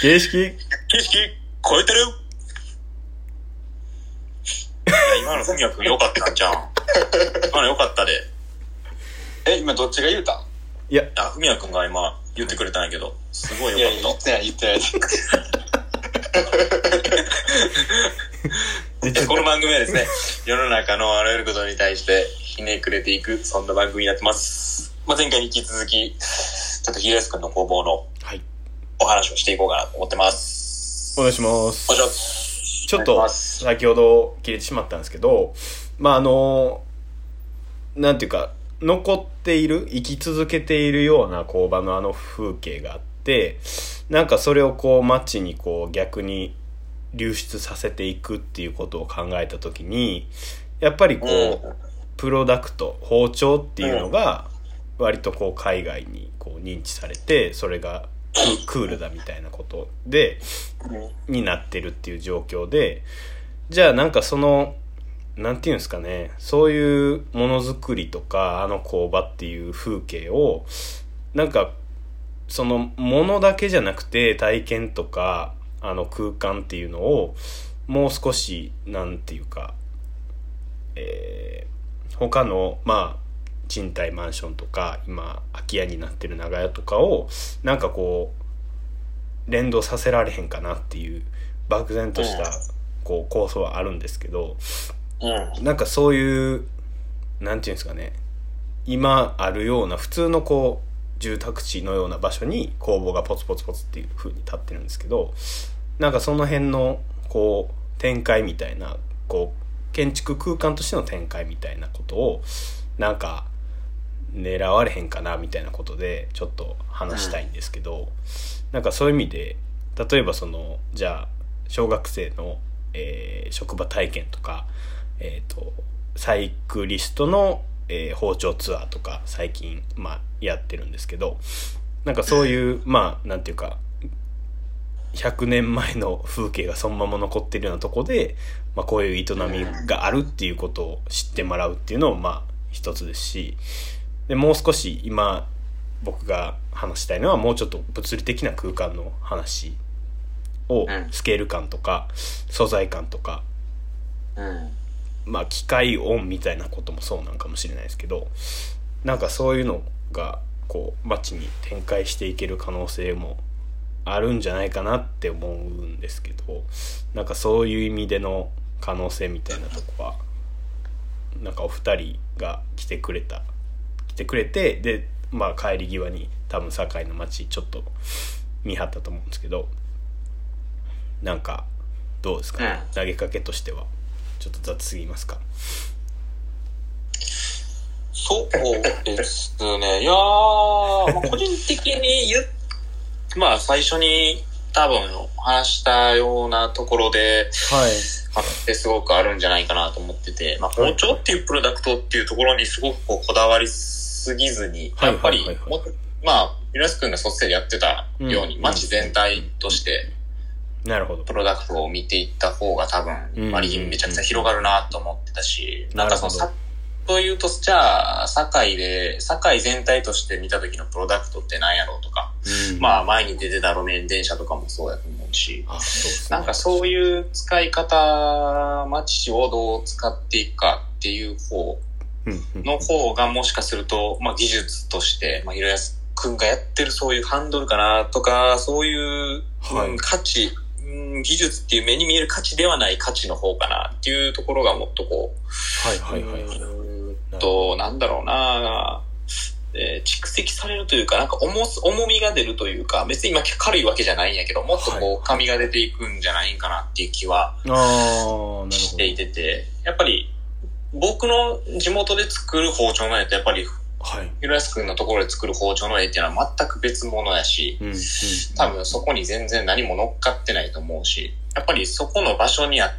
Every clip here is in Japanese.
形式？景色超えてる？い や今のふみやくんよかったんじゃん。今のよかったで。え、今どっちが言うた？んいや、あ、ふみやくんが今言ってくれたんやけど、すごいいや、よかっ言ってない、言ってない。た。この番組はですね、世の中のあらゆることに対してひねくれていく、そんな番組になってます。まあ、前回に引き続き、ちょっとひろやすくんの工房のはい。お話をしていこうかなと思ってます。お願いしますお。願いします。ちょっと、先ほど切れてしまったんですけど、まあ、あの、なんていうか、残っている、生き続けているような工場のあの風景があって、なんかそれをこう街にこう逆に流出させていくっていうことを考えたときに、やっぱりこう、うんプロダクト、包丁っていうのが、割とこう海外にこう認知されて、それがククールだみたいなことで、になってるっていう状況で、じゃあなんかその、なんていうんですかね、そういうものづくりとか、あの工場っていう風景を、なんか、そのものだけじゃなくて体験とか、あの空間っていうのを、もう少し、なんていうか、えー他の、まあ、賃貸マンションとか、今、空き家になってる長屋とかを、なんかこう、連動させられへんかなっていう漠然としたこう構想はあるんですけどうん。なんかそういうなんていうんですかね今あるような普通のこう住宅地のような場所に工房がポツポツポツっていう風に立ってるんですけどなんかその辺のこう展開みたいなこう建築空間としての展開みたいなことをなんか狙われへんかなみたいなことでちょっと話したいんですけど、なんかそういう意味で例えばそのじゃあ小学生の、えー職場体験とか、えー、とサイクリストの、えー包丁ツアーとか最近、まあ、やってるんですけどなんかそういうまあなんていうか100年前の風景がそのまま残ってるようなとこで、まあ、こういう営みがあるっていうことを知ってもらうっていうのもまあ一つですしでもう少し今僕が話したいのはもうちょっと物理的な空間の話をうんスケール感とか素材感とかうん。まあ機械音みたいなこともそうなんかもしれないですけどなんかそういうのがこう街に展開していける可能性もあるんじゃないかなって思うんですけどなんかそういう意味での可能性みたいなとこはなんかお二人が来てくれた来てくれてでまあ帰り際に多分堺の街ちょっと見張ったと思うんですけどなんかどうですか、ねうん投げかけとしては。ちょっと雑すぎますか？そうですね。いやー、まあ、個人的に言っ、まあ最初に多分話したようなところで、はい。あってすごくあるんじゃないかなと思ってて、まあ包丁っていうプロダクトっていうところにすごくこうこだわりすぎずに、はいやっぱりまあ、ゆらすくんが卒生でやってたように、うん。街全体としてなるほど。プロダクトを見ていった方が多うん。分、割にめちゃくちゃ広がるなと思ってたし、なんかそのさというと、じゃあ、堺で、堺全体として見た時のプロダクトって何やろうとか、うん。まあ前に出てた路面電車とかもそうやと思うし、あそうなんかそういう使い方、街をどう使っていくかっていう方の方がもしかすると、まあ技術として、まあひろやすくんがやってるそういうハンドルかなとか、そういう、はい。うん価値、うん技術っていう目に見える価値ではない価値の方かなっていうところがもっとこう、はいはいはいはい。うと、なんだろうな。えー蓄積されるというか、なんか重す、重みが出るというか、別に今軽いわけじゃないんやけど、もっとはいこう、深みが出ていくんじゃないかなっていう気はしていてて、やっぱり、僕の地元で作る包丁の絵と、やっぱり、どはい。ひろやすくんのところで作る包丁の絵っていうのは全く別物やし、うんうん。多分そこに全然何も乗っかってないと思うし、やっぱりそこの場所にあっ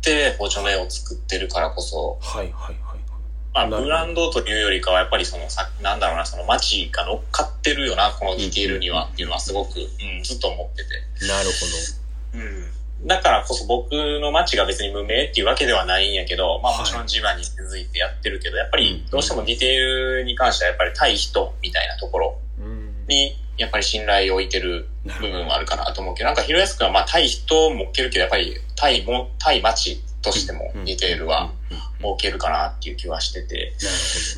て包丁の絵を作ってるからこそ、はいはいはい。まあ、ブランドというよりかは、やっぱりそのさ、なんだろうな、その街が乗っかってるよな、このディテールにはっていうのはすごく、うん、ずっと思ってて。なるうん。だからこそ僕の街が別に無名っていうわけではないんやけど、まあはい。もちろん地場に気づいてやってるけど、やっぱうん。りどうしてもディテールに関してはやっぱり対人みたいなところにやっぱり信頼を置いてる部分はあるかなと思うけど、なんか、ひろやすくんは、まあ、対人も置けるけど、やっぱり、対も、対町としてもディテールはうん。うん。うん。置けるかなっていう気はしてて、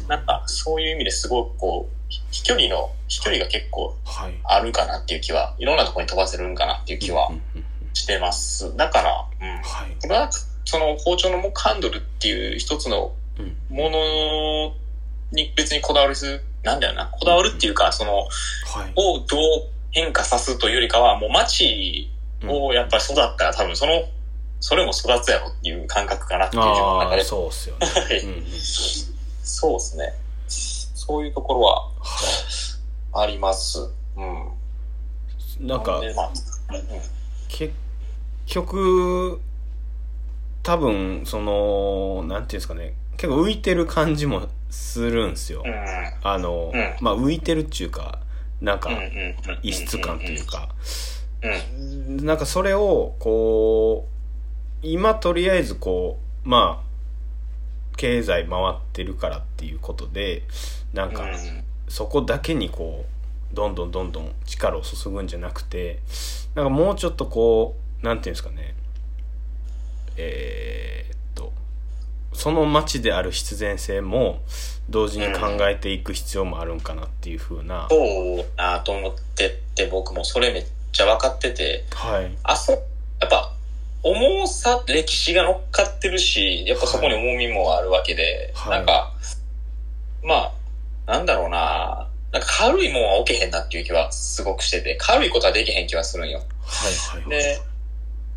なんか、そういう意味ですごくこう、飛距離の、飛距離が結構あるかなっていう気は、いろんなところに飛ばせるんかなっていう気はうんうんうんしてます。だから、うん。はいこれは、その包丁の木ハンドルっていう一つのうんものに別にこだわりする、なんだよな、こだわるっていうか、その、はいをどう変化さすというよりかは、もう街をやっぱり育ったら多分その、それも育つやろっていう感覚かなっていう自分のああ中で。そうっすよね そうですね。そういうところははあります。うん。いなんかでまあ、結局多分そのなんていうんですかね結構浮いてる感じもするんですよ、うん。うん。あの、うんまあ浮いてるっていうかなんか異質感というか、うん。なんかそれをこう今とりあえずこうまあ経済回ってるからっていうことでなんかうんそこだけにこうどんどんどんどん力を注ぐんじゃなくてなんかもうちょっとこうなんていうんですかね。えーっとその街である必然性も同時に考えていく必要もあるんかなっていう風な、そうなと思ってって僕もそれめっちゃ分かってて、はい。あそ、やっぱ、重さ、歴史が乗っかってるし、やっぱそこに重みもあるわけで、はい。なんか、まあ、なんだろうな、なんか軽いもんは置けへんなっていう気はすごくしてて、軽いことはできへん気はするんよ。はいはい。で、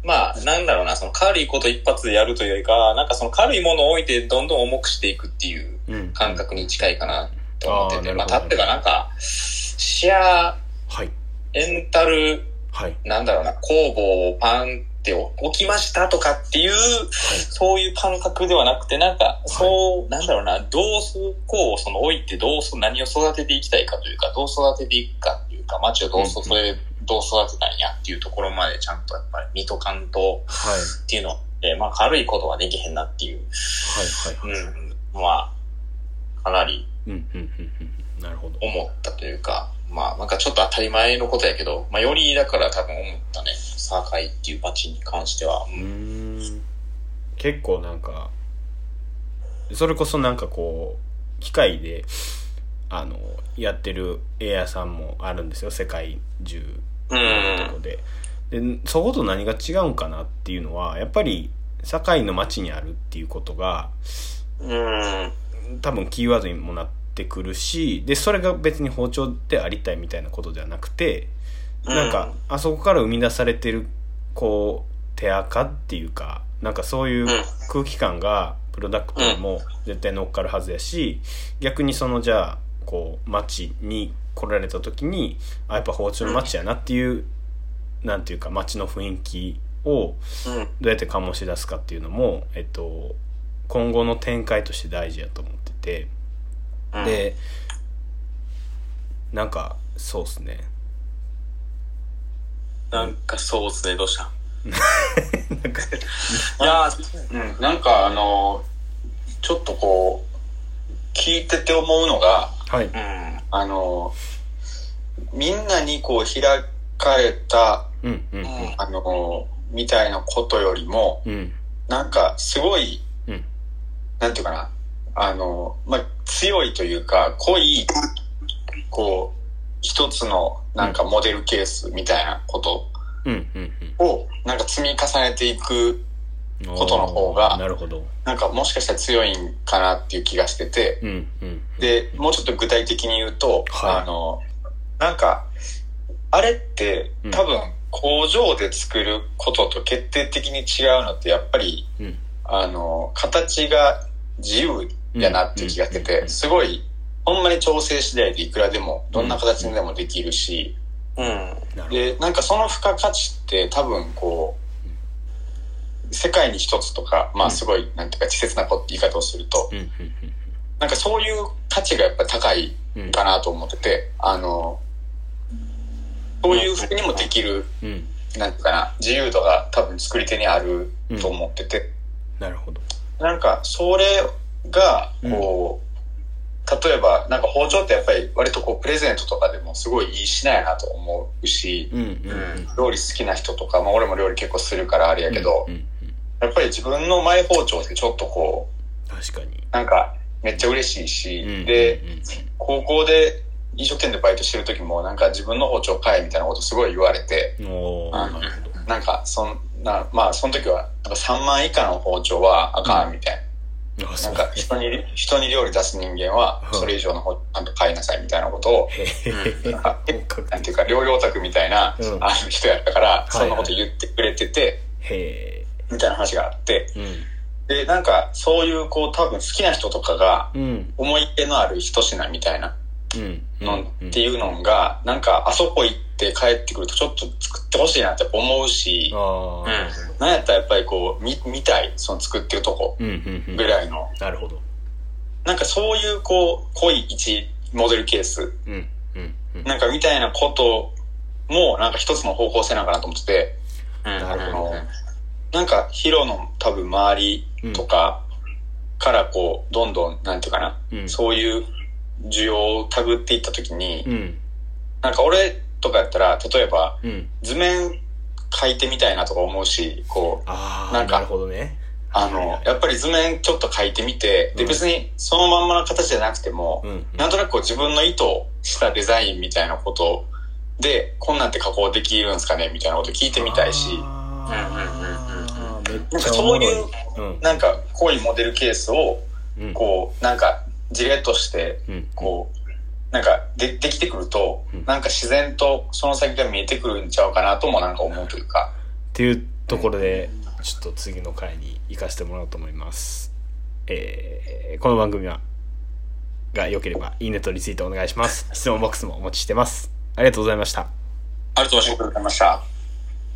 まあ、なんだろうな、その軽いこと一発でやるというよりかは、なんかその軽いものを置いてどんどん重くしていくっていううん感覚に近いかなと思ってて、まあ、あーなるほど例えばなんか、シェア、はいエンタル、はいなんだろうな、工房をパンって置きましたとかっていう、そういう感覚ではなくて、なんか、そう、なんだろうな、どうそこをその置いて、どうそ、何を育てていきたいかというか、どう育てていくかっていうか、街をどうそ、うん。それ、どう育てたんやっていうところまでちゃんとやっぱり見とかんとはい。っていうので、まあ軽いことはできへんなっていう、はいはいはい。うん、まあ、かなりうんうんうんうん。なるほど。思ったというか、まあなんかちょっと当たり前のことやけど、まあよりだから多分思ったね、サーカイっていう街に関しては。うーん。結構なんかそれこそなんかこう機械であのやってるエアさんもあるんですよ。世界中うこで。でそこと何が違うんかなっていうのはやっぱり堺の町にあるっていうことがうん。多分キーワードにもなってくるしでそれが別に包丁でありたいみたいなことではなくてなんか、あそこから生み出されてるこう手垢っていうかなんかそういう空気感がプロダクトにも絶対乗っかるはずやし逆にそのじゃあこう街に来られた時にあやっぱ包丁の街やなっていうなんていうか街の雰囲気をうん。どうやって醸し出すかっていうのも、えっと、今後の展開として大事やと思ってて、うん、でなんかそうっすね。なんかそうっすね、どうした？なんか いやー、うん、なんかあのちょっとこう、聞いてて思うのが、はい。うん。あのみんなにこう開かれた、うんうんうん。あのみたいなことよりも、うん。なんかすごい、うん。なんていうかな、あの、まあ、強いというか、濃い、こう、一つのなんかモデルケースみたいなことうん。うんを、なんか積み重ねていく、うんことの方がなるほど。なんかもしかしたら強いんかなっていう気がしてて、うんうんで、もうちょっと具体的に言うと、はい。あの、なんか、あれってうん。多分工場で作ることと決定的に違うのってやっぱり、うん。あの、形が自由やなっていう気がしてて、うんうんすごい、ほんまに調整次第でいくらでも、どんな形でもできるし、うん。なるほど。で、なんかその付加価値って多分こう、世界に一つとか、まうん。あすごい、なんていうか稚拙な言い方をすると、なんかそういう価値がやっぱり高いかなと思ってて、あの、そういうふうにもできる、うん。なんていうかな、自由度が多分作り手にあると思ってて、なるほど。なんかそれが、こう、例えば、なんか包丁ってやっぱり割とこうプレゼントとかでもすごいいい品やなと思うし、料理好きな人とか、まあ俺も料理結構するからあれやけど、うんうんうんやっぱり自分のマイ包丁ってちょっとこ確かに。う、なんかめっちゃ嬉しいし、うんうんうんで、高校で飲食店でバイトしてる時もなんか自分の包丁買えみたいなことすごい言われて、あのなんかそんな、まあその時はなんか3万以下の包丁はあかんみたいな。あそなんか人に、人に料理出す人間はうん。それ以上の包丁ちゃんと買いなさいみたいなことを、なんていうか料理オタクみたいな、うん。あの人やったから、いそんなこと言ってくれてて、へみたいな話があって、えで、なんかそういうこう多分好きな人とかがうん。うん思い入れのある一品みたいなうん。のっていうのが、なんかあそこ行って帰ってくるとちょっと作ってほしいなって思うし、ああなんやったらやっぱりこう見見たい、その作ってるとこうんうんうん。ぐらいの、なるほど。なんかそういうこう濃い一モデルケース。うんうんうん。なんかみたいなこともなんか一つの方向性なのかなと思ってて、なるほどなんかヒロの多分周りとかからこう、どんどん、なんていうかな、うん。そういう需要をたぐっていったときに、うん。なんか俺とかやったら、例えばうん。図面描いてみたいなとか思うし、こう、なんかあの、やっぱり図面ちょっと描いてみて、でうん。別にそのまんまの形じゃなくても、うんうん。なんとなくこう自分の意図したデザインみたいなことで、こんなんって加工できるんですかねみたいなこと聞いてみたいし、あーめっなんちゃおもろかそういう、うん。なんか濃いモデルケースを、うん。こう、なんか事例として、うん。こう、なんかでできてくるとうん、なんか自然とその先が見えてくるんちゃうかなともなんか思うというか、っていうところでちょっと次の回に行かせてもらおうと思います。えーこの番組はが良ければいいねとリツイートお願いします。質問ボックスもお待ちしてます。ありがとうございました。ありがとうございました。